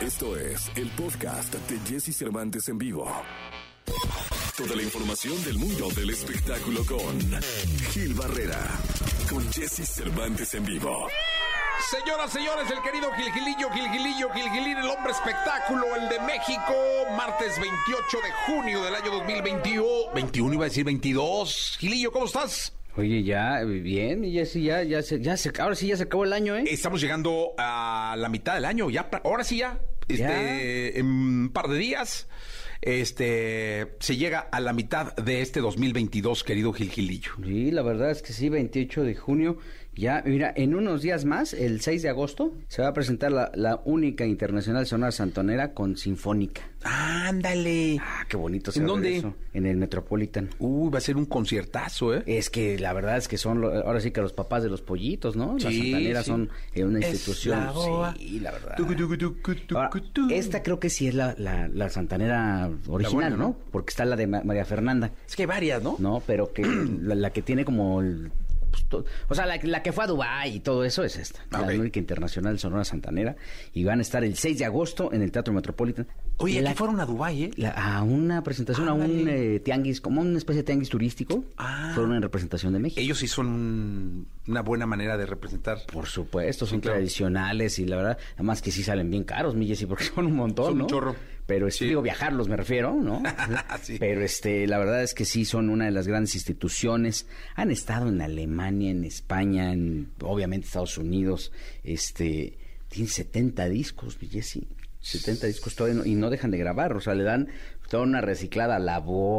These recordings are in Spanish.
Esto es el podcast de Jesse Cervantes en vivo. Toda la información del mundo del espectáculo con Gil Barrera, con Jesse Cervantes en vivo. Señoras, señores, el querido Gilgilillo, Gilgilillo, Gilgilín, el hombre espectáculo, el de México, martes 28 de junio del año 2021. 21 iba a decir 22. Gilillo, ¿cómo estás? Oye, ya, bien, y ya sí, ya, ya, se, ya se, ahora sí ya se acabó el año, ¿eh? Estamos llegando a la mitad del año, ya, ahora sí ya, este, Ya. en un par de días, este, se llega a la mitad de este 2022, querido Gilgilillo. Sí, la verdad es que sí, 28 de junio. Ya, mira, en unos días más, el 6 de agosto, se va a presentar la, la única internacional sonora santonera con sinfónica. Ándale. Ah, qué bonito se ¿En dónde? eso, En el Metropolitan. Uy, va a ser un conciertazo, ¿eh? Es que la verdad es que son, lo- ahora sí que los papás de los pollitos, ¿no? Las Sí, santaneras sí. son eh, una institución. la. Sí, la verdad. Tucu, tucu, tucu, tucu, Ahora, tucu. esta creo que sí es la, la, la santanera original, buena, ¿no? ¿no? Porque está la de Ma- María Fernanda. Es que hay varias, ¿no? No, pero que la, la que tiene como el... pues, to- o sea, la, la que fue a Dubái y todo eso es esta. Ah, La única internacional Sonora Santanera. Y van a estar el 6 de agosto en el Teatro Metropolitan. Oye, la, aquí fueron a Dubái, ¿eh? la- a una presentación, a un eh, tianguis, como una especie de tianguis turístico. Ah. Fueron en representación de México. Ellos sí son un- una buena manera de representar. Por supuesto, son claro. tradicionales y la verdad, además que sí salen bien caros, mi Jessy, porque son un montón, Son un ¿no? chorro. Pero este, Sí. digo, viajarlos me refiero, ¿no? Sí. Pero este, la verdad es que sí son una de las grandes instituciones. Han estado en Alemania, en España, en obviamente Estados Unidos. Este, tienen 70 discos, mi Jessy. 70 discos todavía y no dejan de grabar, o sea, le dan toda una reciclada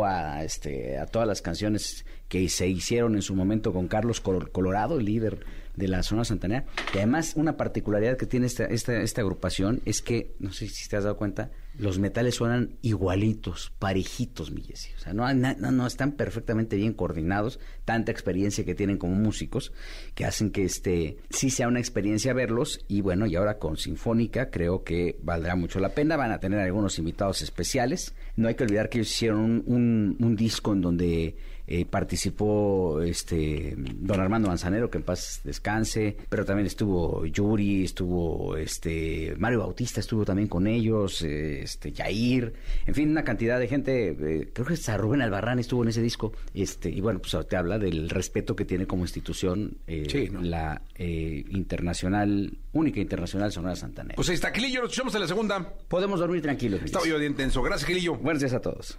a este, a todas las canciones que se hicieron en su momento con Carlos Col- Colorado, el líder de la zona santanera. Y además, una particularidad que tiene esta, esta, esta agrupación es que, no sé si te has dado cuenta, los metales suenan igualitos, parejitos, mi. O sea, no, no, están perfectamente bien coordinados, tanta experiencia que tienen como músicos, que hacen que este sí sea una experiencia verlos. Y bueno, y ahora con Sinfónica creo que valdrá mucho la pena. Van a tener algunos invitados especiales. No hay que olvidar que ellos hicieron un, un- un disco en donde eh, participó este don Armando Manzanero, que en paz descanse, pero también estuvo Yuri, estuvo este Mario Bautista, estuvo también con ellos, eh, este Yair, en fin, una cantidad de gente, eh, creo que hasta Rubén Albarrán estuvo en ese disco, este y bueno, pues te habla del respeto que tiene como institución eh, Sí, ¿no? la eh, internacional, única internacional Sonora Santanera. Pues ahí está, Gilillo, nos escuchamos en la segunda. Podemos dormir tranquilos. Estaba yo bien tenso. Gracias, Gilillo. Buenos días a todos.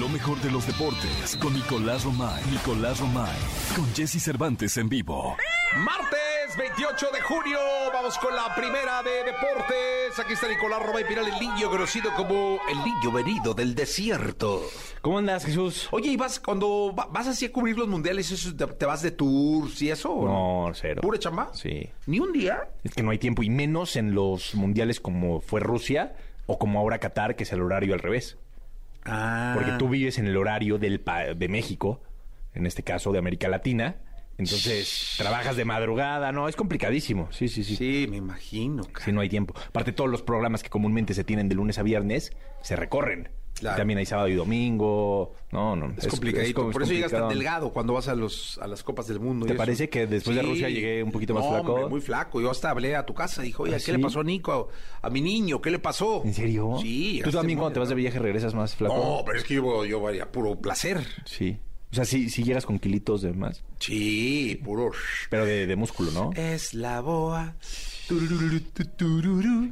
Lo mejor de los deportes con Nicolás Romay. Nicolás Romay. Con Jesse Cervantes en vivo. Martes 28 de junio, vamos con la primera de deportes. Aquí está Nicolás Romay Piral, el niño conocido como el niño venido del desierto. ¿Cómo andas, Jesús? Oye, ¿y vas cuando va- vas así a cubrir los mundiales, eso, te, te vas de tours y eso? o No, cero. ¿Pura chamba? Sí. ¿Ni un día? Es que no hay tiempo, y menos en los mundiales como fue Rusia o como ahora Qatar, que es el horario al revés. Ah. Porque tú vives en el horario del pa- de México, en este caso de América Latina. Entonces, trabajas de madrugada, no, es complicadísimo. Sí, sí, sí. Sí, me imagino. cara. Sí, no hay tiempo. Aparte, todos los programas que comúnmente se tienen de lunes a viernes se recorren. Claro. También hay sábado y domingo. No, no. Es, complicadito. es Por eso llegas tan delgado cuando vas a los a las copas del mundo. y ¿Te eso. parece que después de Rusia llegué un poquito más No, flaco? hombre, muy flaco. Yo hasta hablé a tu casa y dije, oye, ¿Ah, ¿qué sí? le pasó a Nico? A, mi niño, ¿qué le pasó? ¿En serio? Sí. ¿Tú también cuando te vas de viaje regresas más flaco? No, pero es que yo, yo varía puro placer. Sí. O sea, sí, sí llegas con kilitos de más, Sí, puro. pero de, de músculo, ¿no? Es la boa.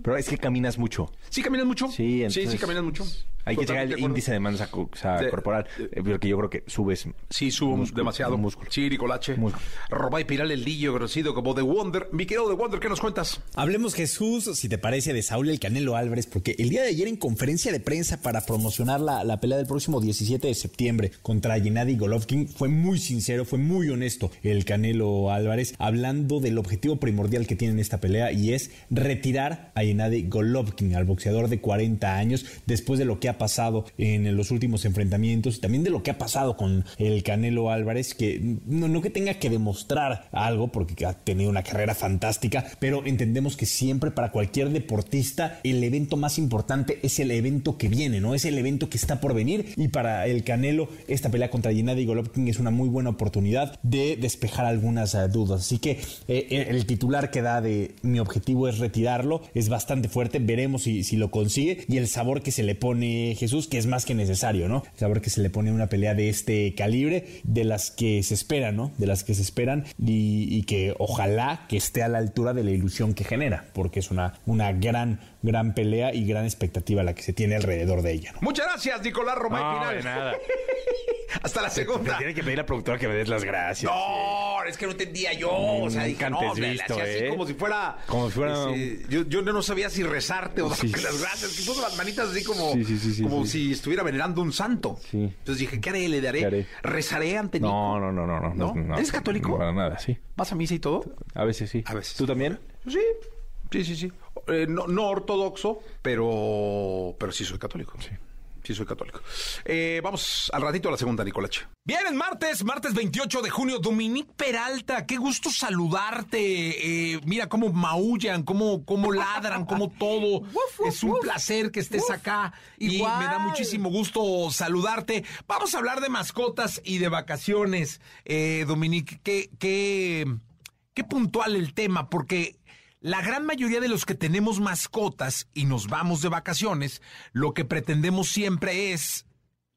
Pero es que caminas mucho. ¿Sí caminas mucho? Sí, sí, entonces- sí caminas mucho. Hay que Totalmente de acuerdo. índice de masa co- o sea, De- corporal, eh, porque yo creo que subes. Sí, subo músculo, demasiado. músculo. Sí, Nicolache. Músculo. Robay Piral, el lillo conocido como The Wonder. Mi querido The Wonder, ¿qué nos cuentas? Hablemos Jesús, si te parece, de Saúl el Canelo Álvarez, porque el día de ayer en conferencia de prensa para promocionar la, la pelea del próximo 17 de septiembre contra Gennady Golovkin fue muy sincero, fue muy honesto el Canelo Álvarez, hablando del objetivo primordial que tiene en esta pelea y es retirar a Gennady Golovkin, al de 40 años, después de lo que ha pasado en los últimos enfrentamientos y también de lo que ha pasado con el Canelo Álvarez, que no, que tenga que demostrar algo, porque ha tenido una carrera fantástica, pero entendemos que siempre para cualquier deportista el evento más importante es el evento que viene, ¿no? Es el evento que está por venir y para el Canelo esta pelea contra Gennady Golovkin es una muy buena oportunidad de despejar algunas eh, dudas. Así que eh, el titular que da de mi objetivo es retirarlo, es bastante fuerte, veremos si lo consigue y el sabor que se le pone Jesús, que es más que necesario, ¿no? El sabor que se le pone a una pelea de este calibre, de las que se esperan, ¿no? De las que se esperan y, y que ojalá que esté a la altura de la ilusión que genera, porque es una, una gran, gran pelea y gran expectativa la que se tiene alrededor de ella, ¿no? Muchas gracias, Nicolás Romay No, Pinal. de nada. Hasta la Me segunda. tiene que pedir la productora que me des las gracias. No, es que no entendía yo. O sea, dije, no, visto, hacía así ¿eh? como si fuera. Como si fuera yo, yo no sabía si rezarte o Sí. darte las gracias. Que puso las manitas así como, Sí, sí, sí, sí, como sí. si estuviera venerando un santo. Sí. Entonces dije, ¿qué haré? ¿Le daré? ¿Qué haré? ¿Rezaré ante Nico? No, no, no, no, no. ¿No? ¿Eres católico? No, para nada, sí. ¿Vas a misa y todo? A veces sí. A veces. ¿Tú también? Sí, sí, sí, sí. Eh, no, no ortodoxo, pero, pero sí soy católico. Sí. Sí, soy católico. Eh, vamos al ratito a la segunda, Nicolache. Bien, es martes, martes 28 de junio. Dominique Peralta, qué gusto saludarte. Eh, mira cómo maullan, cómo, cómo ladran, cómo todo. es un placer que estés acá y Igual. me da muchísimo gusto saludarte. Vamos a hablar de mascotas y de vacaciones. Eh, Dominique, qué, qué, qué puntual el tema, porque la gran mayoría de los que tenemos mascotas y nos vamos de vacaciones, lo que pretendemos siempre es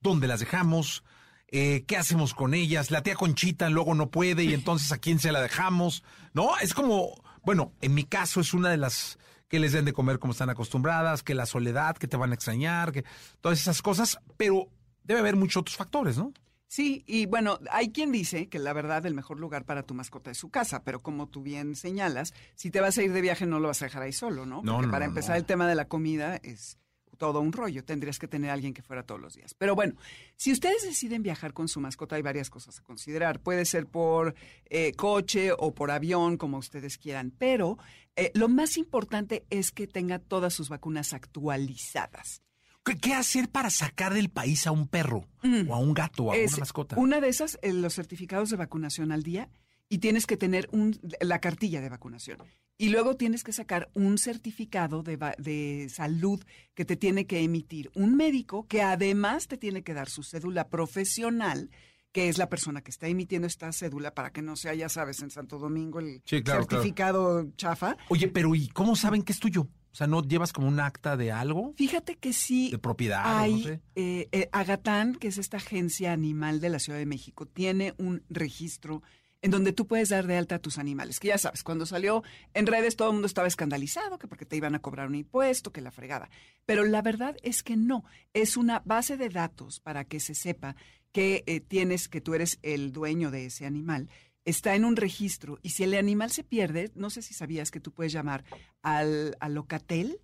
dónde las dejamos, eh, qué hacemos con ellas. La tía Conchita luego no puede y entonces a quién se la dejamos. No, es como, bueno, en mi caso es una de las que les den de comer como están acostumbradas, que la soledad, que te van a extrañar, que todas esas cosas, pero debe haber muchos otros factores, ¿no? Sí, y bueno, hay quien dice que la verdad el mejor lugar para tu mascota es su casa, pero como tú bien señalas, si te vas a ir de viaje no lo vas a dejar ahí solo, ¿no? No, Porque no, para no, empezar el tema de la comida es todo un rollo, tendrías que tener a alguien que fuera todos los días. Pero bueno, si ustedes deciden viajar con su mascota hay varias cosas a considerar. Puede ser por eh, coche o por avión, como ustedes quieran, pero eh, lo más importante es que tenga todas sus vacunas actualizadas. ¿Qué, qué hacer para sacar del país a un perro o a un gato o a Mm. Es una mascota? Una de esas, eh, los certificados de vacunación al día, y tienes que tener un, la cartilla de vacunación. Y luego tienes que sacar un certificado de, de salud que te tiene que emitir un médico que además te tiene que dar su cédula profesional, que es la persona que está emitiendo esta cédula para que no sea, ya sabes, en Santo Domingo el Sí, claro, claro. certificado chafa. Oye, pero ¿y cómo saben que es tuyo? O sea, ¿no llevas como un acta de algo? Fíjate que sí. De propiedad, Hay, no sé. eh, eh, Agatán, que es esta agencia animal de la Ciudad de México, tiene un registro en donde tú puedes dar de alta a tus animales. Que ya sabes, cuando salió en redes todo el mundo estaba escandalizado, que porque te iban a cobrar un impuesto, que la fregada. Pero la verdad es que no. Es una base de datos para que se sepa que eh, tienes, que tú eres el dueño de ese animal. Está en un registro y si el animal se pierde, no sé si sabías que tú puedes llamar al, al Locatel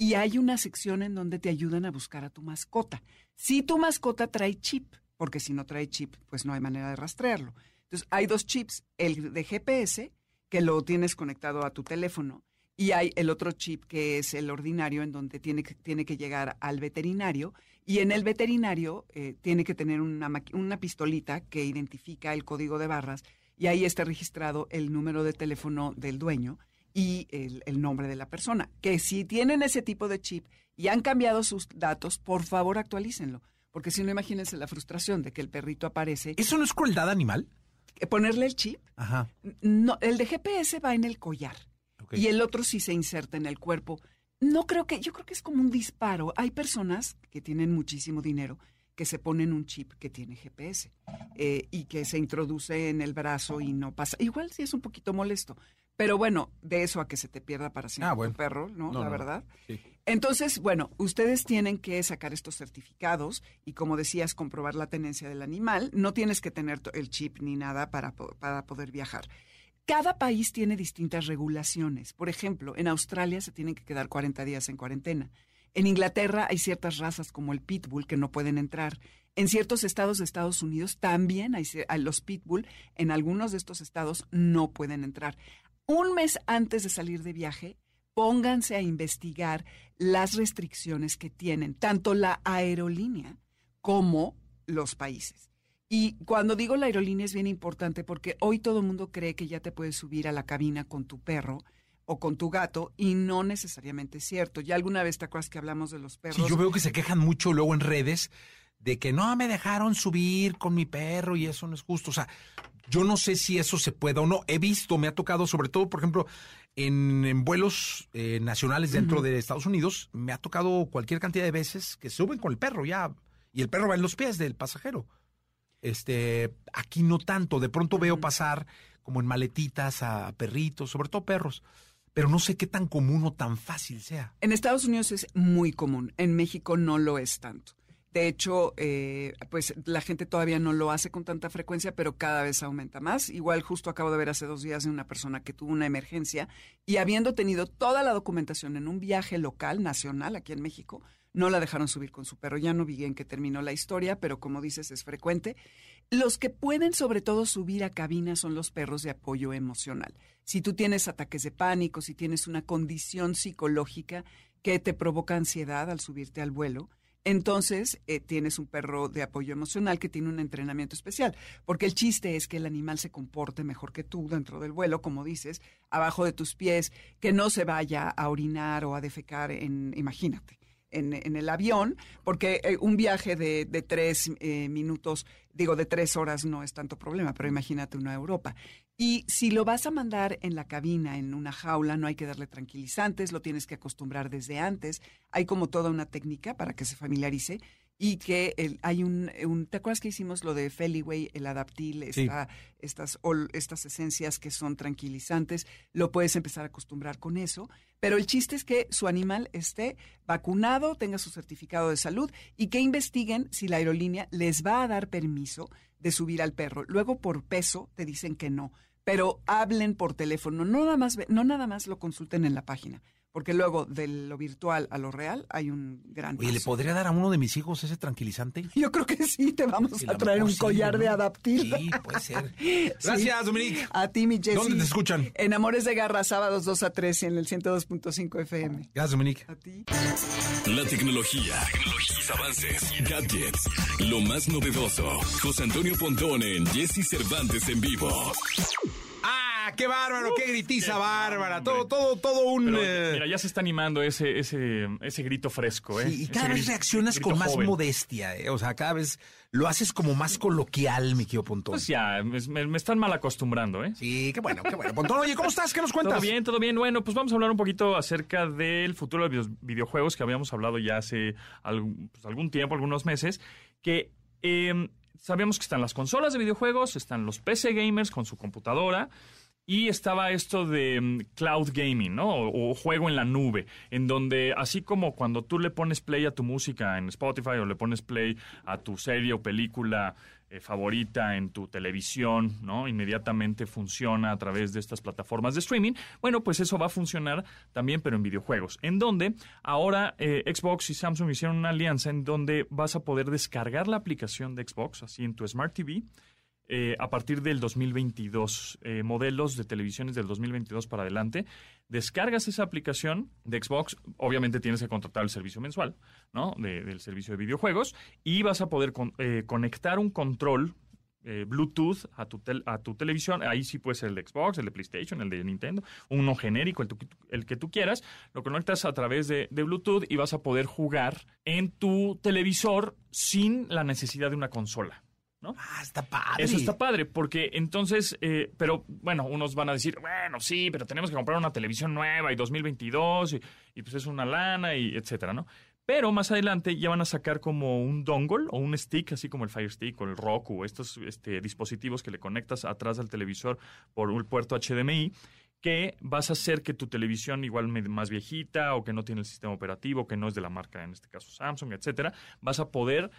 y hay una sección en donde te ayudan a buscar a tu mascota. Si tu mascota trae chip, porque si no trae chip, pues no hay manera de rastrearlo. Entonces, hay dos chips, el de GPS, que lo tienes conectado a tu teléfono, y hay el otro chip que es el ordinario, en donde tiene que, tiene que llegar al veterinario, y en el veterinario eh, tiene que tener una, una pistolita que identifica el código de barras, y ahí está registrado el número de teléfono del dueño y el, el nombre de la persona. Que si tienen ese tipo de chip y han cambiado sus datos, por favor actualícenlo. Porque si no, imagínense la frustración de que el perrito aparece. ¿Eso no es crueldad animal? Eh, Ponerle el chip, Ajá. no, el de GPS va en el collar Ok. y el otro sí se inserta en el cuerpo. No creo que, yo creo que es como un disparo. Hay personas que tienen muchísimo dinero que se ponen un chip que tiene GPS eh, y que se introduce en el brazo y no pasa. Igual sí es un poquito molesto, pero bueno, de eso a que se te pierda para siempre Ah, bueno. tu perro, ¿no? No, La no. verdad. Sí. Entonces, bueno, ustedes tienen que sacar estos certificados y, como decías, comprobar la tenencia del animal. No tienes que tener el chip ni nada para, para poder viajar. Cada país tiene distintas regulaciones. Por ejemplo, en Australia se tienen que quedar 40 días en cuarentena. En Inglaterra hay ciertas razas como el pitbull que no pueden entrar. En ciertos estados de Estados Unidos también hay, los pitbull. En algunos de estos estados no pueden entrar. Un mes antes de salir de viaje, pónganse a investigar las restricciones que tienen tanto la aerolínea como los países. Y cuando digo la aerolínea es bien importante porque hoy todo el mundo cree que ya te puedes subir a la cabina con tu perro o con tu gato y no necesariamente es cierto. Ya alguna vez te acuerdas que hablamos de los perros. Sí, yo veo que se quejan mucho luego en redes de que no me dejaron subir con mi perro y eso no es justo. O sea, Yo no sé si eso se puede o no. He visto, me ha tocado, sobre todo, por ejemplo, en, en vuelos eh, nacionales dentro de Estados Unidos, me ha tocado cualquier cantidad de veces que suben con el perro ya, y el perro va en los pies del pasajero. Este, aquí no tanto. De pronto veo pasar como en maletitas a perritos, sobre todo perros. Pero no sé qué tan común o tan fácil sea. En Estados Unidos es muy común, en México no lo es tanto. De hecho, eh, pues la gente todavía no lo hace con tanta frecuencia, pero cada vez aumenta más. Igual justo acabo de ver hace dos días de una persona que tuvo una emergencia y habiendo tenido toda la documentación en un viaje local, nacional, aquí en México, no la dejaron subir con su perro. Ya no vi en qué terminó la historia, pero como dices, es frecuente. Los que pueden sobre todo subir a cabina son los perros de apoyo emocional. Si tú tienes ataques de pánico, si tienes una condición psicológica que te provoca ansiedad al subirte al vuelo, entonces eh, tienes un perro de apoyo emocional que tiene un entrenamiento especial, porque el chiste es que el animal se comporte mejor que tú dentro del vuelo, como dices, abajo de tus pies, que no se vaya a orinar o a defecar en, imagínate en, el avión, porque eh, un viaje de, tres eh, minutos, digo, de tres horas no es tanto problema, pero imagínate una Europa. Y si lo vas a mandar en la cabina, en una jaula, no hay que darle tranquilizantes, lo tienes que acostumbrar desde antes. Hay como toda una técnica para que se familiarice y que el, hay un, ¿Te acuerdas que hicimos lo de Feliway, el adaptil, estas, estas esencias que son tranquilizantes? Lo puedes empezar a acostumbrar con eso. Pero el chiste es que su animal esté vacunado, tenga su certificado de salud y que investiguen si la aerolínea les va a dar permiso de subir al perro. Luego, por peso, te dicen que no. Pero hablen por teléfono, no nada más, no nada más lo consulten en la página porque luego de lo virtual a lo real hay un gran Oye, ¿le podría dar a uno de mis hijos ese tranquilizante? Yo creo que sí, te vamos a traer un collar de adaptil. Sí, puede ser. Gracias, Dominique. A ti, mi Jessy. ¿Dónde te escuchan? En Amores de Garra, sábados 2 a 3 en el 102.5 FM. Gracias, Dominique. A ti. La tecnología, tecnologías, avances, gadgets, lo más novedoso. José Antonio Pontón en Jesse Cervantes en vivo. ¡Ah, qué bárbaro! ¡Qué gritiza bárbara! Todo, todo, todo un... Pero, eh, Mira, ya se está animando ese, ese, ese grito fresco, ¿eh? Sí, y Ese cada vez reaccionas con más joven. modestia, ¿eh? O sea, cada vez lo haces como más coloquial, mi querido Pontón. Pues ya, me, están mal acostumbrando, ¿eh? Sí, qué bueno, qué bueno. Pontón, oye, ¿cómo estás? ¿Qué nos cuentas? Todo bien, todo bien. Bueno, pues vamos a hablar un poquito acerca del futuro de los videojuegos que habíamos hablado ya hace algún, pues, algún tiempo, algunos meses, que eh, sabíamos que están las consolas de videojuegos, están los PC gamers con su computadora. Y estaba esto de mm, cloud gaming, ¿no? O, juego en la nube, en donde así como cuando tú le pones play a tu música en Spotify o le pones play a tu serie o película eh, favorita en tu televisión, ¿no? Inmediatamente funciona a través de estas plataformas de streaming. Bueno, pues eso va a funcionar también, pero en videojuegos. En donde ahora eh, Xbox y Samsung hicieron una alianza en donde vas a poder descargar la aplicación de Xbox, así en tu Smart TV, eh, a partir del 2022, eh, modelos de televisiones del 2022 para adelante, descargas esa aplicación de Xbox, obviamente tienes que contratar el servicio mensual, ¿no? De- del servicio de videojuegos, y vas a poder con- eh, conectar un control eh, Bluetooth a tu, tel- a tu televisión. Ahí sí puede ser el de Xbox, el de PlayStation, el de Nintendo, uno genérico, el, tu- el que tú quieras. Lo conectas a través de, de Bluetooth y vas a poder jugar en tu televisor sin la necesidad de una consola. ¿No? Ah, está padre. Eso está padre, porque entonces, eh, pero bueno, unos van a decir, bueno, sí, pero tenemos que comprar una televisión nueva y 2022 y, y pues es una lana y etcétera, ¿no? Pero más adelante ya van a sacar como un dongle o un stick, así como el Fire Stick o el Roku, estos este, dispositivos que le conectas atrás al televisor por un puerto HDMI, que vas a hacer que tu televisión igual más viejita o que no tiene el sistema operativo, que no es de la marca, en este caso Samsung, etcétera, vas a poder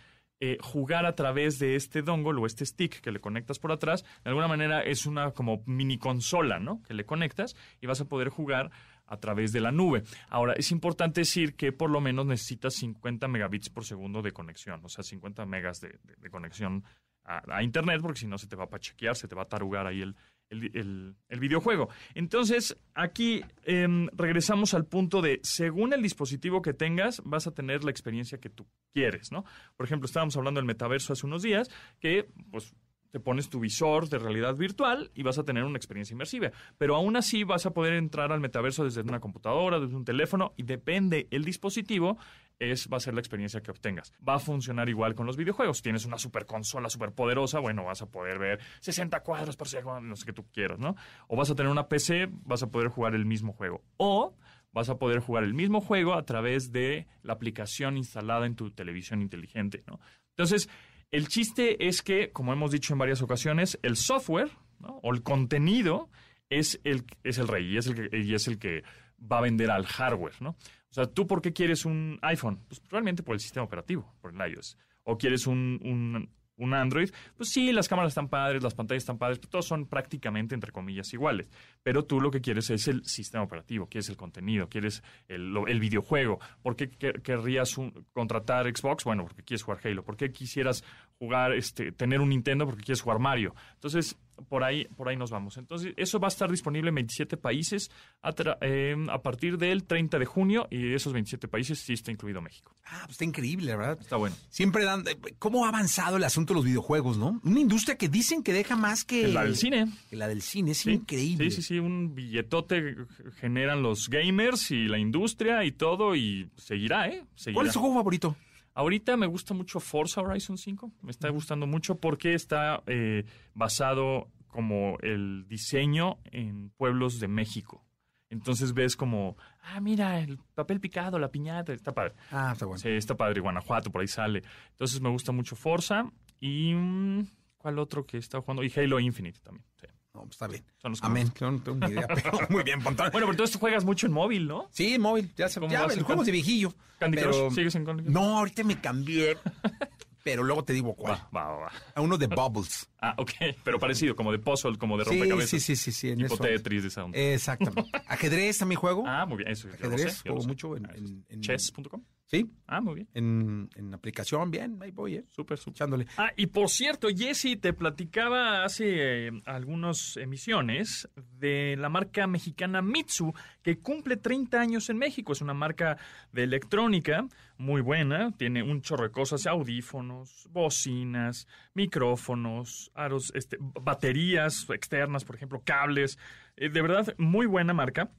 eh, jugar a través de este dongle o este stick que le conectas por atrás. De alguna manera es una como mini consola, ¿no? Que le conectas y vas a poder jugar a través de la nube. Ahora, es importante decir que por lo menos necesitas 50 megabits por segundo de conexión, o sea, 50 megas de, conexión a, a Internet, porque si no se te va a pachequear, se te va a tarugar ahí el, el, el- videojuego. Entonces, aquí em, regresamos al punto de, según el dispositivo que tengas, vas a tener la experiencia que tú quieres, ¿no? Por ejemplo, estábamos hablando del metaverso hace unos días, que pues te pones tu visor de realidad virtual y vas a tener una experiencia inmersiva. Pero aún así vas a poder entrar al metaverso desde una computadora, desde un teléfono y depende el dispositivo, es, va a ser la experiencia que obtengas. Va a funcionar igual con los videojuegos. Tienes una super consola super poderosa, bueno, vas a poder ver 60 cuadros por segundo, no sé qué tú quieras, ¿no? O vas a tener una PC, vas a poder jugar el mismo juego. O vas a poder jugar el mismo juego a través de la aplicación instalada en tu televisión inteligente, ¿no? Entonces, el chiste es que, como hemos dicho en varias ocasiones, el software o el contenido es el, es el rey y es el, que, y es el que va a vender al hardware, ¿no? O sea, ¿tú por qué quieres un iPhone? Pues probablemente por el sistema operativo, por el iOS. O quieres un, un, un Android, pues sí, las cámaras están padres, las pantallas están padres, todos son prácticamente, entre comillas, iguales. Pero tú lo que quieres es el sistema operativo, quieres el contenido, quieres el, el videojuego. ¿Por qué querrías contratar Xbox? Bueno, porque quieres jugar Halo. ¿Por qué quisieras jugar, este, tener un Nintendo? Porque quieres jugar Mario. Entonces, por ahí, por ahí nos vamos. Entonces, eso va a estar disponible en 27 países a, eh, a, partir del 30 de junio y de esos 27 países sí está incluido México. Ah, pues está increíble, ¿verdad? Está bueno. Siempre dan... Eh, ¿Cómo ha avanzado el asunto de los videojuegos, no? Una industria que dicen que deja más que... La del cine. Que la del cine, es increíble. Sí, sí, sí, un billetote generan los gamers y la industria y todo y seguirá, ¿eh? Seguirá. ¿Cuál es tu juego favorito? Ahorita me gusta mucho Forza Horizon 5. Me está gustando mucho porque está eh, basado como el diseño en pueblos de México. Entonces ves como, ah, mira, el papel picado, la piñata, está padre. Ah, está bueno. Sí, está padre. Guanajuato, por ahí sale. Entonces me gusta mucho Forza. Y, mm, ¿cuál otro que está jugando? Y Halo Infinite también. Sí. No, pues está bien. Amén. No, tengo ni idea, pero muy bien, Pontón. Bueno, pero entonces juegas mucho en móvil, ¿no? Sí, en móvil. Ya, se, ya el juego de viejillo. ¿Candy Crush? ¿Sigues en Candy Crush? No, ahorita me cambié. pero luego te digo cuál. Va, va, va. A uno de Bubbles. Ah, ok. Pero parecido, como de puzzle, como de rompecabezas. Sí, sí, sí, sí. En tipo Tetris de onda. Exactamente. Ajedrez también juego. Ah, muy bien. Eso, Ajedrez, juego mucho en... en, en Chess.com. Sí. Ah, muy bien. En, en aplicación, bien, ahí voy, ¿eh? Súper, súper. Echándole. Ah, y por cierto, Jesse, te platicaba hace eh, algunas emisiones de la marca mexicana Mitsu, que cumple 30 años en México. Es una marca de electrónica muy buena. Tiene un chorro de cosas, audífonos, bocinas, micrófonos, aros, este, baterías externas, por ejemplo, cables. Eh, de verdad, muy buena marca.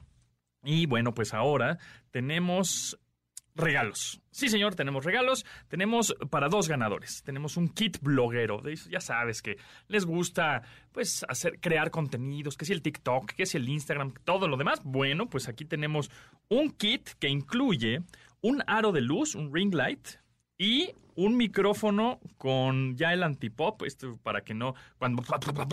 Y bueno, pues ahora tenemos regalos. Sí, señor, tenemos regalos. Tenemos para dos ganadores. Tenemos un kit bloguero. Ya sabes que les gusta, pues, hacer, crear contenidos, que si el TikTok, que si el Instagram, todo lo demás. Bueno, pues aquí tenemos un kit que incluye un aro de luz, un ring light, y un micrófono con ya el antipop, esto para que no, cuando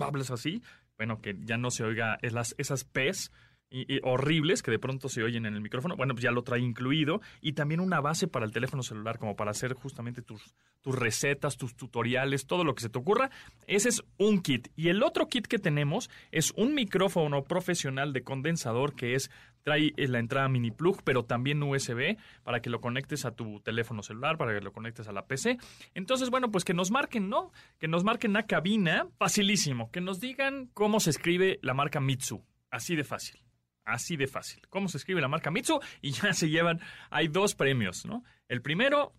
hables así, bueno, que ya no se oiga esas, esas P's y, horribles que de pronto se oyen en el micrófono, bueno, pues ya lo trae incluido. Y también una base para el teléfono celular, como para hacer justamente tus, tus recetas, tus tutoriales, todo lo que se te ocurra. Ese es un kit. Y el otro kit que tenemos es un micrófono profesional de condensador que es trae la entrada mini plug, pero también USB para que lo conectes a tu teléfono celular, para que lo conectes a la PC. Entonces, bueno, pues que nos marquen, ¿no? Que nos marquen la cabina, facilísimo, que nos digan cómo se escribe la marca Mitsu, así de fácil. Así de fácil. ¿Cómo se escribe la marca Mitsu? Y ya se llevan, hay dos premios, ¿no? El primero,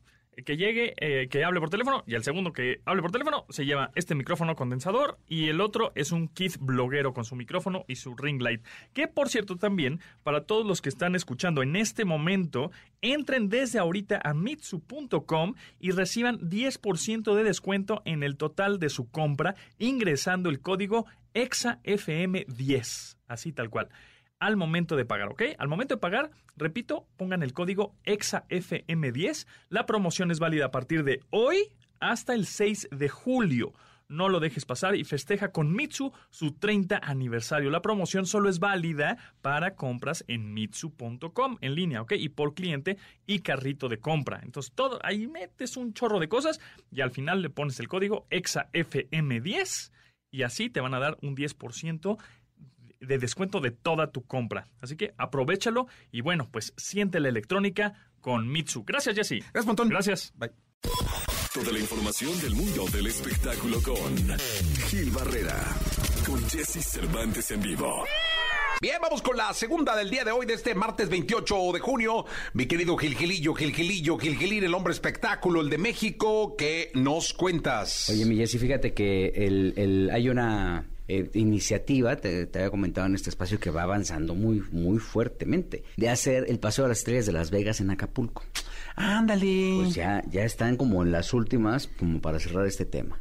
que llegue, eh, que hable por teléfono, y el segundo que hable por teléfono, se lleva este micrófono condensador, y el otro es un kit bloguero con su micrófono y su ring light. Que por cierto también, para todos los que están escuchando en este momento, entren desde ahorita a mitsu.com y reciban 10% de descuento en el total de su compra ingresando el código EXAFM10, así tal cual al momento de pagar, ¿ok? Al momento de pagar, repito, pongan el código EXAFM10. La promoción es válida a partir de hoy hasta el 6 de julio. No lo dejes pasar y festeja con Mitsu su 30 aniversario. La promoción solo es válida para compras en mitsu.com en línea, ¿ok? Y por cliente y carrito de compra. Entonces, todo ahí metes un chorro de cosas y al final le pones el código EXAFM10 y así te van a dar un 10% de descuento de toda tu compra. Así que aprovechalo y bueno, pues siente la electrónica con Mitsu. Gracias, Jesse. Gracias, montón. Gracias. Bye. Toda la información del mundo del espectáculo con Gil Barrera, con Jesse Cervantes en vivo. Bien, vamos con la segunda del día de hoy, de este martes 28 de junio. Mi querido Gilgilillo, Gilgilillo, Gilgilín, el hombre espectáculo, el de México, ¿qué nos cuentas? Oye, mi Jessy, fíjate que el, el- hay una eh, iniciativa, te, te había comentado en este espacio, que va avanzando muy, muy fuertemente, de hacer el Paseo de las Estrellas de Las Vegas en Acapulco. Ándale. Pues ya, ya están como en las últimas, como para cerrar este tema.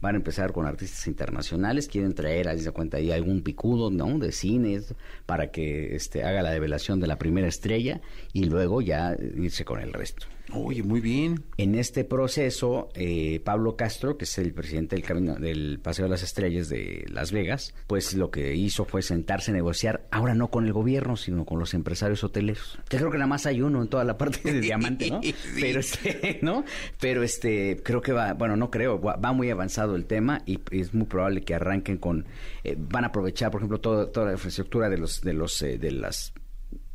Van a empezar con artistas internacionales, quieren traer, ahí se cuenta, ahí algún picudo, ¿no? De cines, para que este, haga la develación de la primera estrella y luego ya irse con el resto. Oye, muy bien. En este proceso, eh, Pablo Castro, que es el presidente del, camino, del Paseo de las Estrellas de Las Vegas, pues lo que hizo fue sentarse a negociar, ahora no con el gobierno, sino con los empresarios hoteleros. Que creo que nada más hay uno en toda la parte de diamante, ¿no? Sí. Pero este, ¿no? Pero este, creo que va, bueno, no creo, va va muy avanzado el tema y es muy probable que arranquen con, eh, van a aprovechar, por ejemplo, todo- toda la infraestructura de los, de los, eh, de las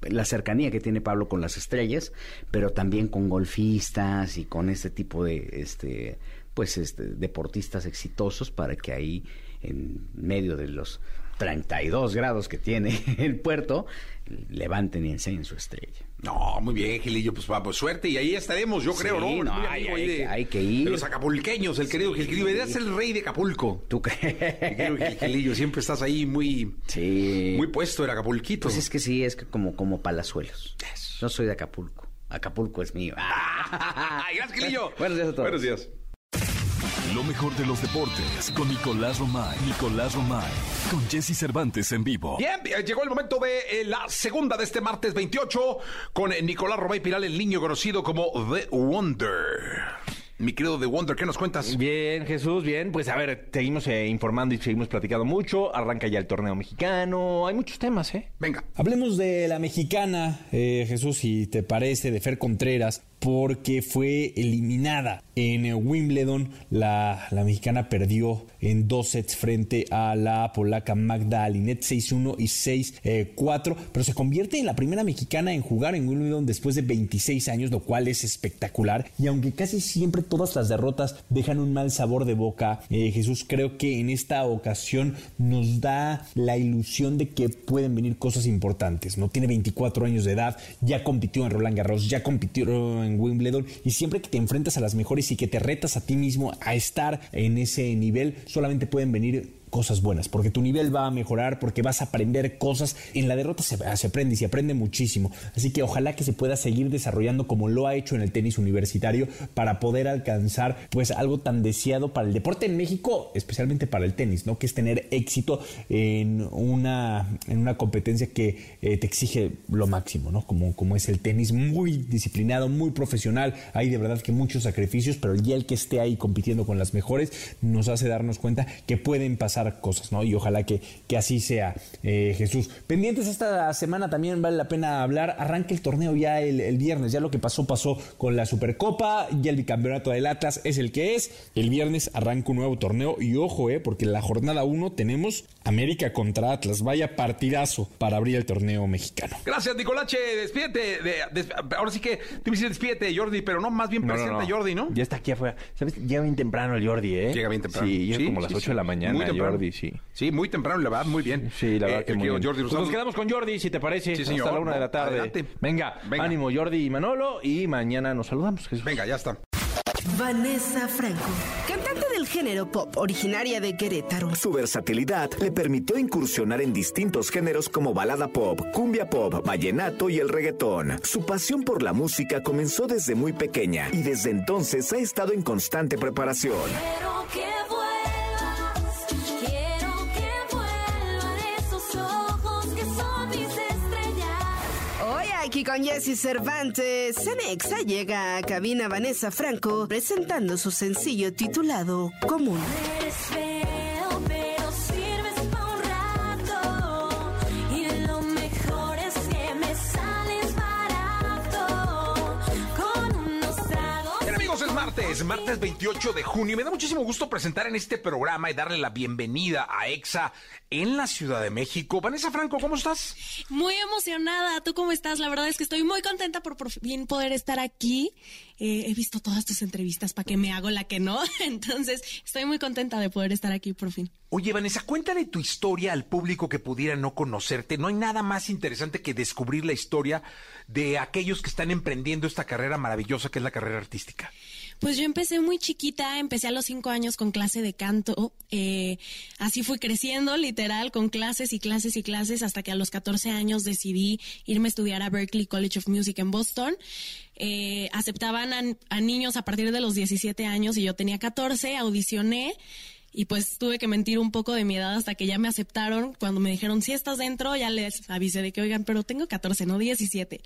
la cercanía que tiene Pablo con las estrellas, pero también con golfistas y con este tipo de este pues este deportistas exitosos para que ahí en medio de los 32 grados que tiene el puerto levanten y enseñen su estrella. No, muy bien, Gilillo, pues vamos, suerte y ahí estaremos, yo Sí, creo, ¿no? no, hay- hay de- que- hay que ir. De los acapulqueños, el querido Gilgilillo. Deberías ser el rey de Acapulco. ¿Tú crees? Gilgilillo, siempre estás ahí muy, Sí. muy puesto en Acapulquito. Pues es que sí, es que como como palazuelos. Yo soy de Acapulco. Acapulco es mío. Ay, gracias, Gilillo. Buenos días a todos. Buenos días. Lo mejor de los deportes con Nicolás Romay. Nicolás Romay. Con Jesse Cervantes en vivo. Bien, llegó el momento de eh, la segunda de este martes 28 con eh, Nicolás Romay Piral, el niño conocido como The Wonder. Mi querido The Wonder, ¿qué nos cuentas? Bien, Jesús, bien. Pues a ver, seguimos eh, informando y seguimos platicando mucho. Arranca ya el torneo mexicano. Hay muchos temas, ¿eh? Venga. Hablemos de la mexicana, eh, Jesús, si te parece, de Fer Contreras, porque fue eliminada en eh, Wimbledon. La, la mexicana perdió en dos sets frente a la polaca Magda Alinet 6-1 y 6-4, pero se convierte en la primera mexicana en jugar en Wimbledon después de 26 años, lo cual es espectacular. Y aunque casi siempre todas las derrotas dejan un mal sabor de boca, eh, Jesús, creo que en esta ocasión nos da la ilusión de que pueden venir cosas importantes. No tiene 24 años de edad, ya compitió en Roland Garros, ya compitió en Wimbledon y siempre que te enfrentas a las mejores y que te retas a ti mismo a estar en ese nivel, solamente pueden venir cosas buenas, porque tu nivel va a mejorar, porque vas a aprender cosas. En la derrota se, se aprende y se aprende muchísimo. Así que ojalá que se pueda seguir desarrollando como lo ha hecho en el tenis universitario para poder alcanzar pues algo tan deseado para el deporte en México, especialmente para el tenis, ¿no? Que es tener éxito en una, en una competencia que eh, te exige lo máximo, ¿no? Como, como es el tenis, muy disciplinado, muy profesional. Hay de verdad que muchos sacrificios, pero ya el que esté ahí compitiendo con las mejores nos hace darnos cuenta que pueden pasar cosas, ¿no? Y ojalá que, que así sea, eh, Jesús. Pendientes esta semana también vale la pena hablar. Arranca el torneo ya el, viernes. Ya lo que pasó, pasó con la Supercopa. Ya el bicampeonato del Atlas es el que es. El viernes arranca un nuevo torneo. Y ojo, eh, porque en la jornada 1 tenemos América contra Atlas. Vaya partidazo para abrir el torneo mexicano. Gracias, Nicolache. Despídete. De, des- ahora sí que tú me dices despídete, Jordi, pero no, más bien presenta a Jordi, ¿no? Ya está aquí afuera. ¿Sabes? Llega bien temprano el Jordi, ¿eh? Llega bien temprano. Sí, llega Sí, como a las sí, 8 sí. de la mañana, Muy temprano. Jordi, sí. Sí, muy temprano, la verdad, muy bien. Sí, la verdad Eh, que el muy bien. Jordi Pues nos quedamos con Jordi, si te parece. Sí, señor. Hasta la una de la tarde. Adelante. Venga, Venga. ánimo Jordi y Manolo. Y mañana nos saludamos, Jesús. Venga, ya está. Vanessa Franco, género pop, originaria de Querétaro. Su versatilidad le permitió incursionar en distintos géneros como balada pop, cumbia pop, vallenato y el reggaetón. Su pasión por la música comenzó desde muy pequeña y desde entonces ha estado en constante preparación. Aquí con Jesse Cervantes, Cenexa llega a cabina Vanessa Franco presentando su sencillo titulado Común. Es martes, martes 28 de junio. y Me da muchísimo gusto presentar en este programa y darle la bienvenida a EXA en la Ciudad de México. Vanessa Franco, ¿cómo estás? Muy emocionada. ¿Tú cómo estás? La verdad es que estoy muy contenta por por fin poder estar aquí. Eh, he visto todas tus entrevistas para que me hago la que no. Entonces, estoy muy contenta de poder estar aquí por fin. Oye, Vanessa, cuéntale tu historia al público que pudiera no conocerte. No hay nada más interesante que descubrir la historia de aquellos que están emprendiendo esta carrera maravillosa que es la carrera artística. Pues yo empecé muy chiquita, empecé a los cinco años con clase de canto. eh, así fui creciendo, literal, con clases y clases y clases, hasta que a los 14 años decidí irme a estudiar a Berklee College of Music en Boston. Eh, aceptaban a, niños a partir de los 17 años y yo tenía 14, audicioné. Y pues tuve que mentir un poco de mi edad hasta que ya me aceptaron. Cuando me dijeron, si estás dentro, ya les avisé de que, oigan, pero tengo 14, no 17.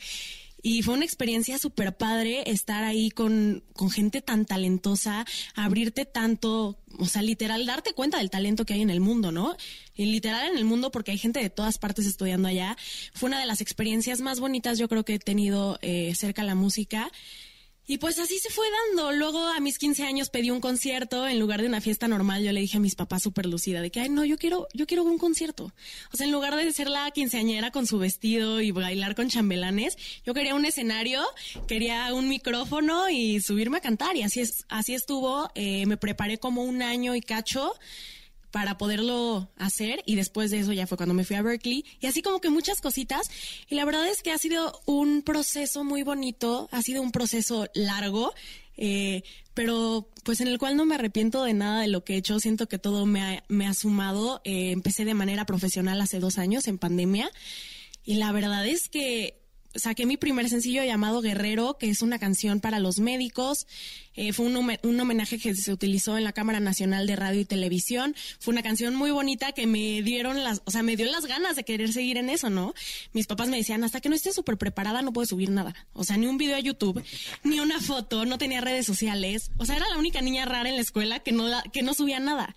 Y fue una experiencia súper padre estar ahí con, con gente tan talentosa, abrirte tanto, o sea, literal, darte cuenta del talento que hay en el mundo, ¿no? Literal en el mundo porque hay gente de todas partes estudiando allá. Fue una de las experiencias más bonitas yo creo que he tenido eh, cerca la música. Y pues así se fue dando. Luego a mis 15 años pedí un concierto en lugar de una fiesta normal. Yo le dije a mis papás súper lucida de que, ay, no, yo quiero, yo quiero un concierto. O sea, en lugar de ser la quinceañera con su vestido y bailar con chambelanes, yo quería un escenario, quería un micrófono y subirme a cantar. Y así es, así estuvo. Eh, me preparé como un año y cacho para poderlo hacer y después de eso ya fue cuando me fui a Berkeley. Y así como que muchas cositas. Y la verdad es que ha sido un proceso muy bonito, ha sido un proceso largo, eh, pero pues en el cual no me arrepiento de nada de lo que he hecho, siento que todo me ha, me ha sumado, Eh, empecé de manera profesional hace dos años en pandemia. Y la verdad es que saqué mi primer sencillo llamado Guerrero, que es una canción para los médicos. Eh, fue un, un homenaje que se utilizó en la Cámara Nacional de Radio y Televisión. Fue una canción muy bonita que me dieron las, o sea, me dio las ganas de querer seguir en eso, ¿no? Mis papás me decían, hasta que no estés súper preparada no puedes subir nada. O sea, ni un video a YouTube, ni una foto, no tenía redes sociales. O sea, era la única niña rara en la escuela que no, la- que no subía nada.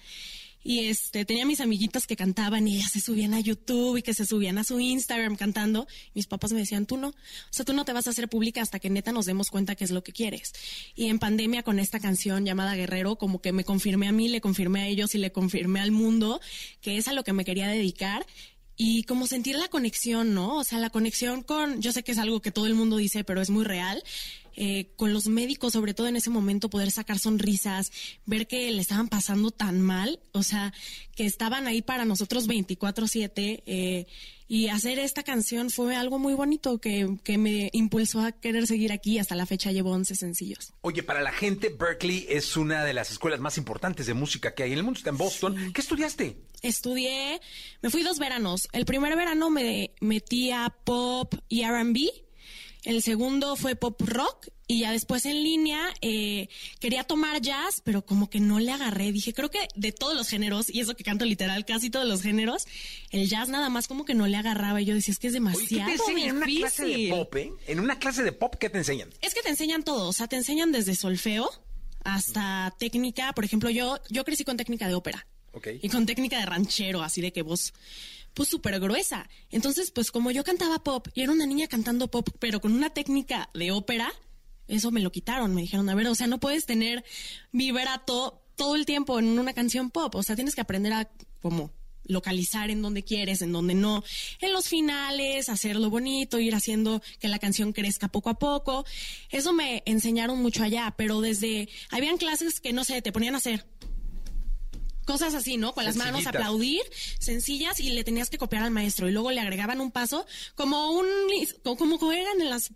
Y este, tenía mis amiguitas que cantaban y ellas se subían a YouTube y que se subían a su Instagram cantando. Mis papás me decían, tú no. O sea, tú no te vas a hacer pública hasta que neta nos demos cuenta qué es lo que quieres. Y en pandemia con esta canción llamada Guerrero, como que me confirmé a mí, le confirmé a ellos y le confirmé al mundo que es a lo que me quería dedicar. Y como sentir la conexión, ¿no? O sea, la conexión con, yo sé que es algo que todo el mundo dice, pero es muy real. Eh, con los médicos, sobre todo en ese momento, poder sacar sonrisas, ver que le estaban pasando tan mal, o sea, que estaban ahí para nosotros 24/7 eh, y hacer esta canción fue algo muy bonito que, que me impulsó a querer seguir aquí. Hasta la fecha llevo 11 sencillos. Oye, para la gente, Berkeley es una de las escuelas más importantes de música que hay en el mundo. Está en Boston. ¿Qué estudiaste? Estudié, me fui dos veranos. El primer verano me metí a pop y RB. El segundo fue pop rock y ya después en línea eh, quería tomar jazz, pero como que no le agarré. Dije, creo que de todos los géneros, y eso que canto literal, casi todos los géneros, el jazz nada más como que no le agarraba. Y yo decía, es que es Oye, ¿qué demasiado te enseñan en una difícil. clase de pop, eh? En una clase de pop, ¿qué te enseñan? Es que te enseñan todo, o sea, te enseñan desde solfeo hasta técnica. Por ejemplo, yo, yo crecí con técnica de ópera. Ok. Y con técnica de ranchero, así de que voz, pues súper gruesa. Entonces, pues como yo cantaba pop y era una niña cantando pop, pero con una técnica de ópera, eso me lo quitaron. Me dijeron, a ver, o sea, no puedes tener vibrato todo el tiempo en una canción pop. O sea, tienes que aprender a como localizar en donde quieres, en donde no, en los finales, hacerlo bonito, ir haciendo que la canción crezca poco a poco. Eso me enseñaron mucho allá, pero desde, habían clases que no sé, te ponían a hacer cosas así, ¿no? Con las manos aplaudir, sencillas, y le tenías que copiar al maestro. Y luego le agregaban un paso, como un, como, juegan en las,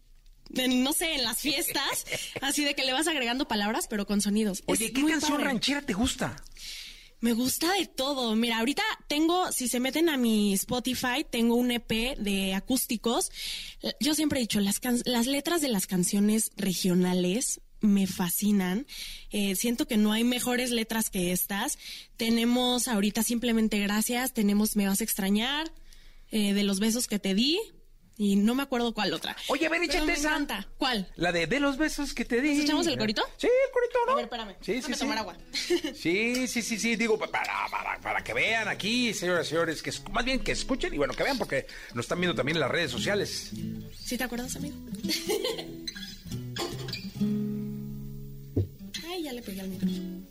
en, no sé, en las fiestas, así de que le vas agregando palabras, pero con sonidos. Oye, Es ¿qué canción padre. ranchera te gusta? Me gusta de todo. Mira, ahorita tengo, si se meten a mi Spotify, tengo un EP de acústicos. Yo siempre he dicho, las, can- las letras de las canciones regionales me fascinan. Eh, siento que no hay mejores letras que estas. Tenemos ahorita simplemente gracias, tenemos Me vas a extrañar, eh, de los besos que te di, y no me acuerdo cuál otra. Oye, a ver, échate esa. encanta. ¿Cuál? La de de los besos que te di. ¿Nos echamos el corito? Sí, el corito, ¿no? A ver, espérame. Sí, sí, sí. tomar agua. Sí, sí, sí, sí, digo, pa- para, para, para que vean aquí, señoras y señores, que más bien que escuchen y bueno, que vean porque nos están viendo también en las redes sociales. ¿Sí te acuerdas, amigo? ya le pegué al micrófono.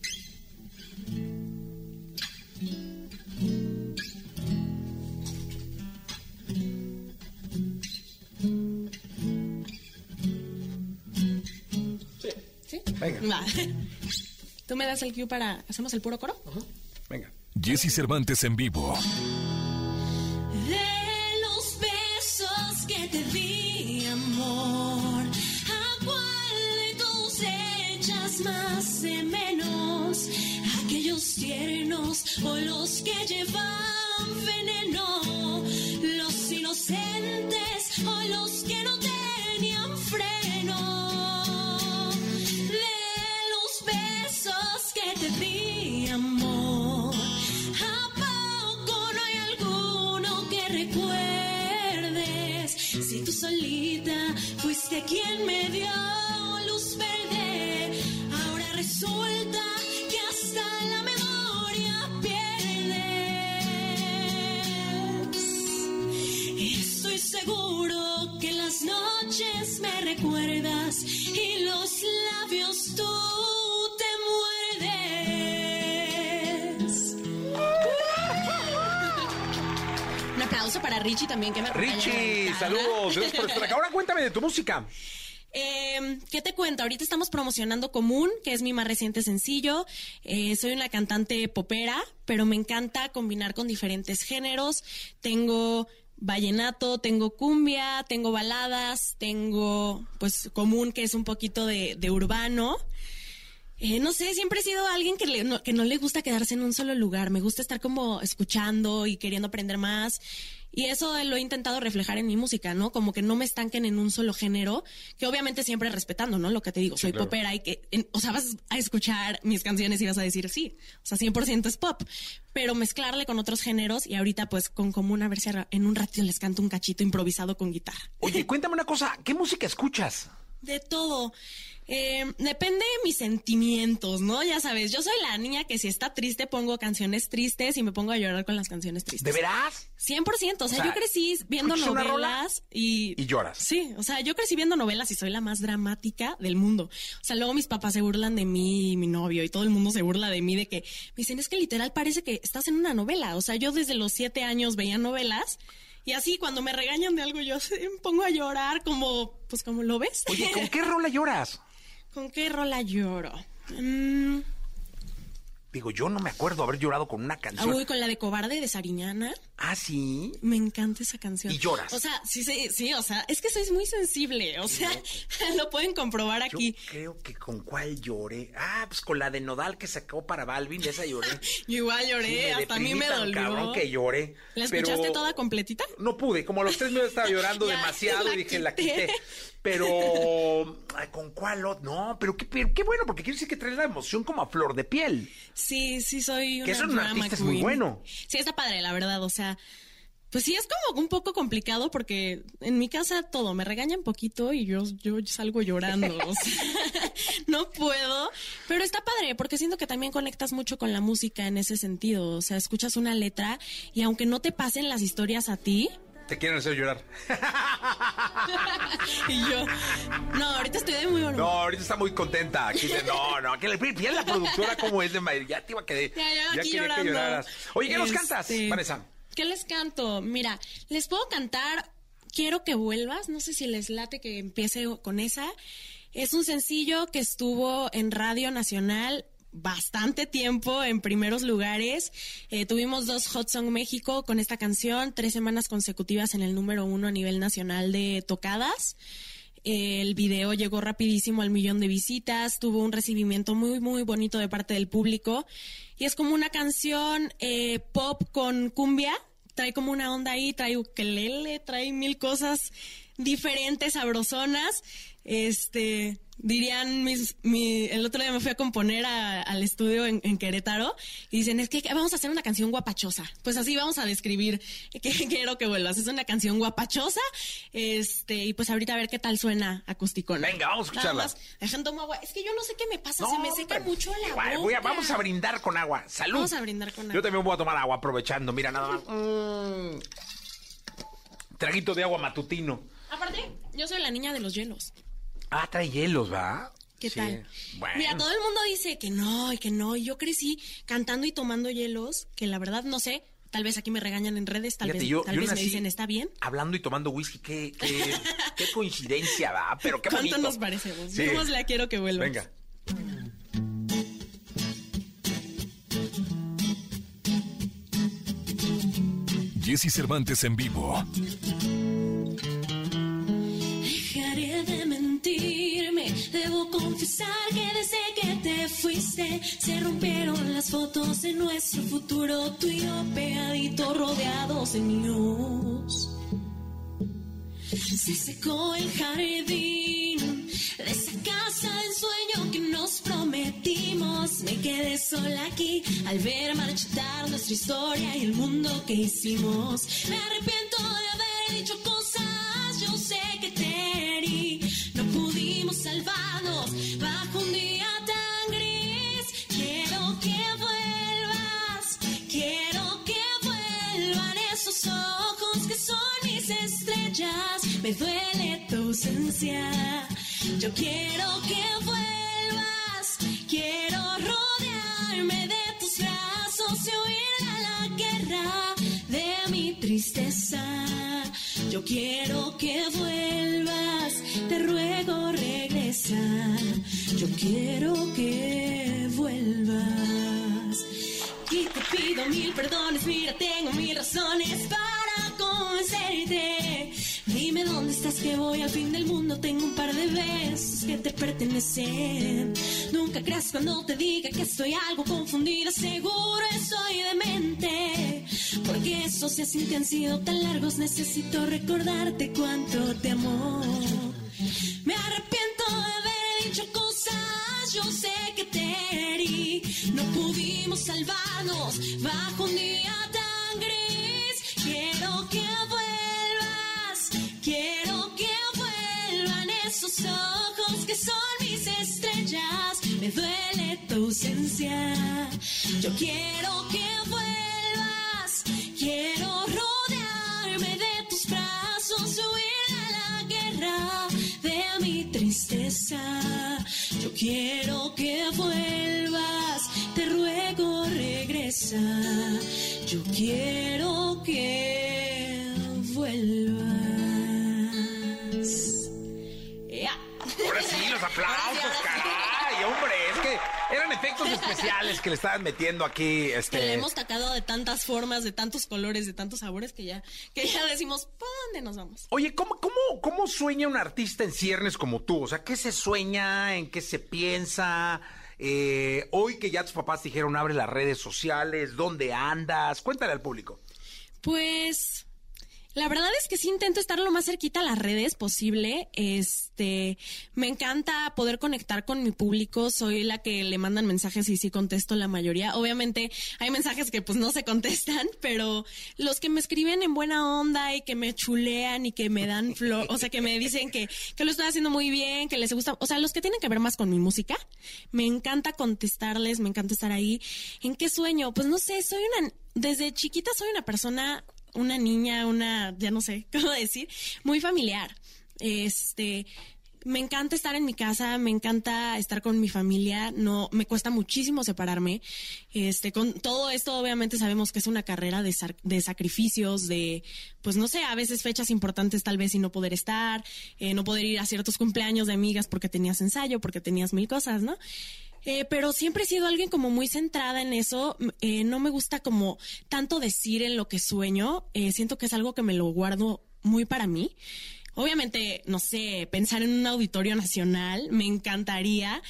¿Sí? Venga. Va. ¿Tú me das el cue para... ¿Hacemos el puro coro? Venga. Jesse Cervantes en vivo. De los besos que te di, más de menos? Aquellos tiernos o los que llevan veneno, los inocentes o los que no tenían Richie también que me acompaña Richie, saludos. Gracias por estar acá. Ahora cuéntame de tu música. Eh, ¿Qué te cuento? Ahorita estamos promocionando Común, que es mi más reciente sencillo. Eh, soy una cantante popera, pero me encanta combinar con diferentes géneros. Tengo vallenato, tengo cumbia, tengo baladas, tengo pues Común, que es un poquito de, de urbano. Eh, no sé, siempre he sido alguien que, le- no, que no le gusta quedarse en un solo lugar. Me gusta estar como escuchando y queriendo aprender más. Y eso lo he intentado reflejar en mi música, ¿no? Como que no me estanquen en un solo género, que obviamente siempre respetando, ¿no? Lo que te digo, soy popera y que, en- o sea, vas a escuchar mis canciones y vas a decir sí. O sea, 100% es pop. Pero mezclarle con otros géneros y ahorita pues con común a ver si en un ratito les canto un cachito improvisado con guitarra. Oye, cuéntame una cosa. ¿Qué música escuchas? De todo. Eh, depende de mis sentimientos, ¿no? Ya sabes, yo soy la niña que si está triste pongo canciones tristes y me pongo a llorar con las canciones tristes. ¿De veras? 100%, o sea, O sea, yo crecí viendo ¿escuchas una rola novelas y... y lloras? Sí, o sea, yo crecí viendo novelas y soy la más dramática del mundo. O sea, luego mis papás se burlan de mí y mi novio y todo el mundo se burla de mí de que me dicen, es que literal parece que estás en una novela. O sea, yo desde los siete años veía novelas y así cuando me regañan de algo yo me pongo a llorar como, pues como lo ves. Oye, ¿con qué rola lloras? ¿Con qué rola lloro? Mm, Digo, yo no me acuerdo haber llorado con una ah, canción. uy, con la de Cobarde de Sariñana. Ah, sí. Me encanta esa canción. ¿Y lloras? O sea, sí, sí, sí, o sea, es que soy muy sensible, o sea, lo pueden comprobar Yo aquí. creo que con cuál lloré. Ah, pues con la de Nodal que sacó para Balvin, esa lloré. Yo igual lloré, Sí, hasta a mí me dolió. cabrón que lloré. ¿La Pero escuchaste toda completita? No pude, como a los tres minutos estaba llorando Ya, demasiado y dije, la quité. Pero, ay, ¿con cuál? ot- No, pero qué, pero qué bueno, porque quiere decir que traes la emoción como a flor de piel. Sí, sí, soy una Que eso en un artista es muy bueno. Sí, está padre, la verdad, o sea... Pues sí, es como un poco complicado porque en mi casa todo, me regañan poquito y yo, yo salgo llorando, o sea, no puedo, pero está padre porque siento que también conectas mucho con la música en ese sentido, o sea, escuchas una letra y aunque no te pasen las historias a ti, Te quieren hacer llorar. y yo, no, ahorita estoy de muy buen No, ahorita está muy contenta. Aquí dice, no, no, que le pide la productora como es de Madrid. Ya te iba a quedar. Ya, ya, aquí quería que llorando. lloraras. Oye, ¿qué nos Este, cantas, Vanessa? ¿Qué les canto? Mira, les puedo cantar Quiero que vuelvas. No sé si les late que empiece con esa. Es un sencillo que estuvo en Radio Nacional bastante tiempo en primeros lugares. Eh, tuvimos dos Hot Song México con esta canción, tres semanas consecutivas en el número uno a nivel nacional de tocadas. El video llegó rapidísimo al millón de visitas, tuvo un recibimiento muy, muy bonito de parte del público. Y es como una canción eh, pop con cumbia. Trae como una onda ahí, trae ukelele, trae mil cosas diferentes, sabrosonas. Este, dirían mis, mi, el otro día me fui a componer a- al estudio en, en Querétaro y dicen, es que vamos a hacer una canción guapachosa. Pues así vamos a describir que quiero que vuelvas. Es una canción guapachosa. Este, y pues ahorita a ver qué tal suena acusticona. Venga, vamos a escucharla. Más, tomo agua. Es que yo no sé qué me pasa, se me seca mucho la igual, boca. voy a- vamos a brindar con agua. Salud. Vamos a brindar con agua. Yo también voy a tomar agua aprovechando. Mira, nada más. Mm. Traguito de agua matutino. Aparte, yo soy la niña de los hielos. Ah, trae hielos, ¿va? ¿Qué Sí. tal? Bueno. Mira, todo el mundo dice que no y que no. Y yo crecí cantando y tomando hielos, que la verdad no sé. Tal vez aquí me regañan en redes, tal Fíjate, vez, yo- tal yo vez me dicen, ¿está bien? Hablando y tomando whisky, qué, qué, qué coincidencia, ¿va? Pero qué ¿Cuánto bonito. nos parecemos? Sí. Vamos, la quiero que vuelva. Venga. Jesse Cervantes en vivo. Confesar que desde que te fuiste se rompieron las fotos de nuestro futuro, tú y yo rodeados de niños. Se secó el jardín de esa casa de ensueño que nos prometimos. Me quedé sola aquí al ver marchitar nuestra historia y el mundo que hicimos. Me arrepiento Me duele tu ausencia. Yo quiero que vuelvas, quiero rodearme de tus brazos y huir a la guerra de mi tristeza. Yo quiero que vuelvas, te ruego regresa. Yo quiero que vuelvas. Y te pido mil perdones, mira, tengo mil razones para convencerte. Dónde estás, que voy al fin del mundo. Tengo un par de besos que te pertenecen. Nunca creas cuando te diga que estoy algo confundida. Seguro estoy demente. Porque esos días sin que han sido tan largos, necesito recordarte cuánto te amo. Me arrepiento de haber dicho cosas, yo sé que te herí. No pudimos salvarnos bajo un día son mis estrellas. Me duele tu ausencia. Yo quiero que vuelvas, quiero rodearme de tus brazos, huir a la guerra de mi tristeza. Yo quiero que vuelvas, te ruego regresa. Yo quiero que especiales que le estaban metiendo aquí, Que le este... hemos tacado de tantas formas, de tantos colores, de tantos sabores que ya, que ya decimos, ¿para dónde nos vamos? Oye, ¿cómo, cómo, ¿cómo sueña un artista en ciernes como tú? O sea, ¿qué se sueña? ¿En qué se piensa? Eh, hoy que ya tus papás dijeron abre las redes sociales, ¿dónde andas? Cuéntale al público. Pues la verdad es que sí intento estar lo más cerquita a las redes posible. Este, me encanta poder conectar con mi público. Soy la que le mandan mensajes y sí contesto la mayoría. Obviamente hay mensajes que pues no se contestan, pero los que me escriben en buena onda y que me chulean y que me dan flor, o sea, que me dicen que, que lo estoy haciendo muy bien, que les gusta, o sea, los que tienen que ver más con mi música, me encanta contestarles, me encanta estar ahí. ¿En qué sueño? Pues no sé, soy una, desde chiquita soy una persona una niña, una, ya no sé cómo decir, muy familiar. Este, me encanta estar en mi casa, me encanta estar con mi familia, no, me cuesta muchísimo separarme. Este, con todo esto, obviamente sabemos que es una carrera de, de sacrificios, de, pues no sé, a veces fechas importantes tal vez y no poder estar, eh, no poder ir a ciertos cumpleaños de amigas porque tenías ensayo, porque tenías mil cosas, ¿no? Eh, pero siempre he sido alguien como muy centrada en eso. Eh, no me gusta como tanto decir en lo que sueño. Eh, siento que es algo que me lo guardo muy para mí. Obviamente, no sé, pensar en un auditorio nacional me encantaría,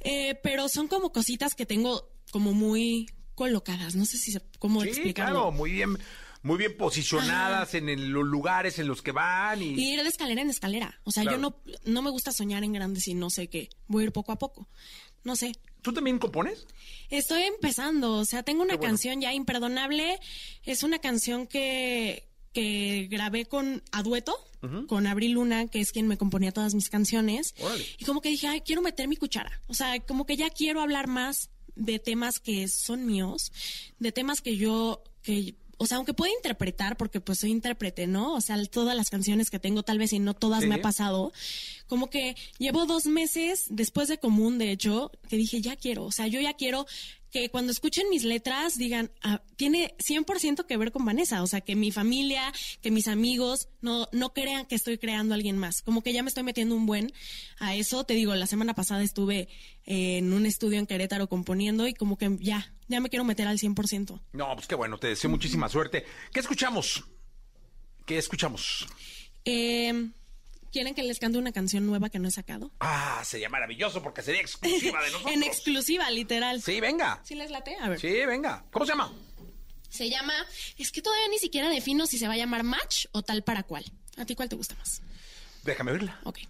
eh, pero son como cositas que tengo como muy colocadas. No sé si se, cómo Sí, explicarlo. claro, muy bien, muy bien posicionadas en el- los lugares en los que van y... Y ir de escalera en escalera. O sea, Claro. yo no, no me gusta soñar en grandes y no sé qué. Voy a ir poco a poco. No sé. ¿Tú también compones? Estoy empezando, o sea, tengo una bueno. canción ya imperdonable. Es una canción que, que grabé con a dueto, con Abril Luna, que es quien me componía todas mis canciones. Órale. Y como que dije, ay, quiero meter mi cuchara. O sea, como que ya quiero hablar más de temas que son míos, de temas que yo, que, o sea, aunque pueda interpretar, porque pues soy intérprete, ¿no? O sea, todas las canciones que tengo, tal vez y no todas Sí. me ha pasado, como que llevo dos meses después de común, de hecho, que dije, ya quiero, o sea, yo ya quiero que cuando escuchen mis letras digan, ah, tiene 100% que ver con Vanessa, o sea, que mi familia, que mis amigos no, no crean que estoy creando a alguien más, como que ya me estoy metiendo un buen a eso, te digo, la semana pasada estuve eh, en un estudio en Querétaro componiendo y como que ya, ya me quiero meter al 100%. No, pues qué bueno, te deseo muchísima suerte. ¿Qué escuchamos? ¿Qué escuchamos? Eh, ¿Quieren que les cante una canción nueva que no he sacado? Ah, sería maravilloso porque sería exclusiva de nosotros. en exclusiva, literal. Sí, venga. ¿Sí les late? A ver. Sí, venga. ¿Cómo se llama? Se llama, es que todavía ni siquiera defino si se va a llamar match o tal para cual. ¿A ti cuál te gusta más? Déjame oírla. Ok.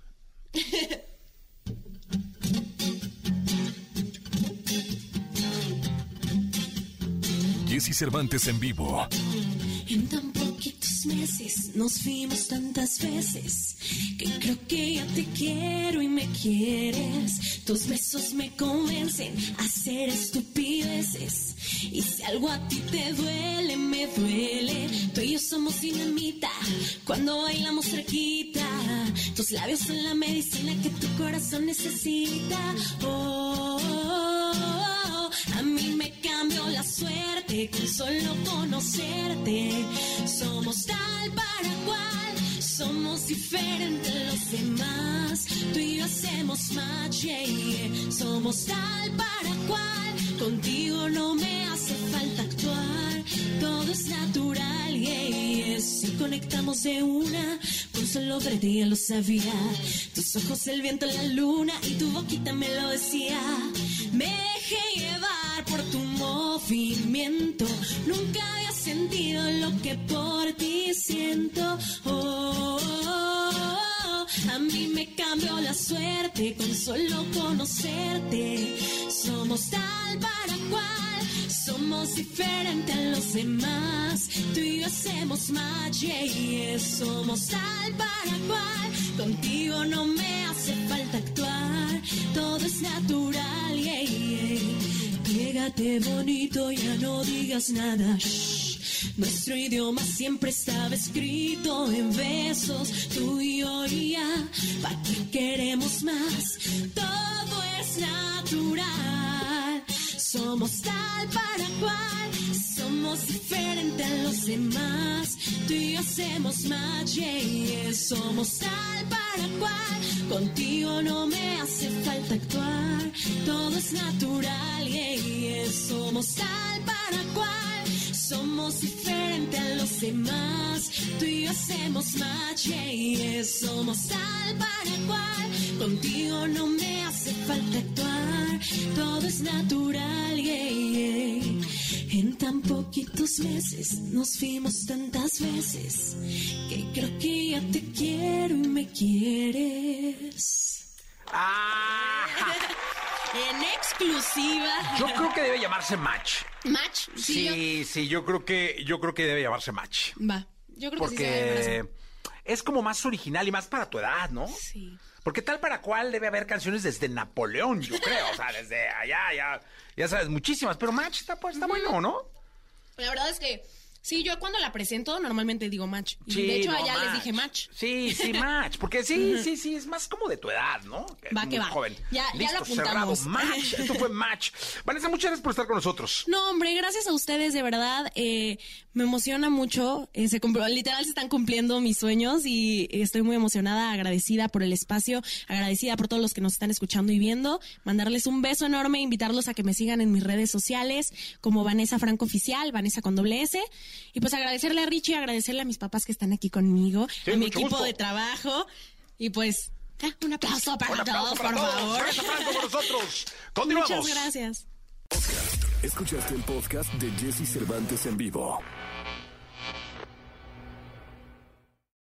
Jesse Cervantes en vivo. En tan meses nos fuimos tantas veces que creo que ya te quiero y me quieres. Tus besos me convencen a hacer estupideces. Y si algo a ti te duele, me duele. Tú y yo somos dinamita cuando bailamos cerquita. Tus labios son la medicina que tu corazón necesita. Oh, oh, a mí me cambió la suerte con solo conocerte. Somos tal para cual, somos diferentes los demás. Tú y yo hacemos match, yeah, somos tal para cual. Contigo no me hace falta actuar, todo es natural, yeah. Si conectamos de una, con solo verte ya lo sabía. Tus ojos, el viento, la luna y tu boquita me lo decía. Me dejé llevar por tu movimiento. Nunca había sentido lo que por ti siento. Oh, a mí me cambió la suerte con solo conocerte. Somos tal para cual, somos diferentes a los demás. Tú y yo hacemos yeah, yeah. somos tal para cual. Contigo no me hace falta actuar, todo es natural, yeah, yeah. Pégate bonito, ya no digas nada. Nuestro idioma siempre estaba escrito en besos, tú y yo. ¿Para qué queremos más? Todo es natural. Somos tal para cual, somos diferentes a los demás. Tú y yo hacemos match, yeah, yeah. somos tal para cual. Contigo no me hace falta actuar, todo es natural, yeah, yeah. somos tal para cual. Somos diferentes a los demás, tú y yo hacemos match, yeah. somos tal para cual. Contigo no me hace falta actuar, todo es natural, yeah, yeah. En tan poquitos meses nos fuimos tantas veces que creo que ya te quiero y me quieres. Ah, En exclusiva. yo creo que debe llamarse Match. Match. Sí. Sí, sí, yo creo que yo creo que debe llamarse Match. yo- Va. Yo creo que sí se Porque así. es como más original y más para tu edad, ¿no? Sí. Porque tal para cual debe haber canciones desde Napoleón, yo creo. O sea, desde allá, ya, ya sabes, muchísimas. Pero Match está, pues, está bueno, ¿no? La verdad es que sí, yo cuando la presento normalmente digo match. Y Sí, de hecho no, allá les dije match. Sí, sí, match. Porque sí, sí, sí, es más como de tu edad, ¿no? Va, Muy que va. joven. Ya- ya Listo, lo apuntamos. cerrado. Match. Esto fue match. Vanessa, muchas gracias por estar con nosotros. No, hombre, gracias a ustedes, de verdad. eh, me emociona mucho. eh, se cumplió- literal se están cumpliendo mis sueños y estoy muy emocionada, agradecida por el espacio, agradecida por todos los que nos están escuchando y viendo. Mandarles un beso enorme, invitarlos a que me sigan en mis redes sociales como Vanessa Franco Oficial, Vanessa con doble S. Y pues agradecerle a Richie, agradecerle a mis papás que están aquí conmigo, Sí, a mi equipo gusto. de trabajo. Y pues, ah, un aplauso para Un aplauso todos, para por todos. favor. Franco con nosotros. Continuamos. Muchas gracias. Escuchaste el podcast de Jesse Cervantes en vivo.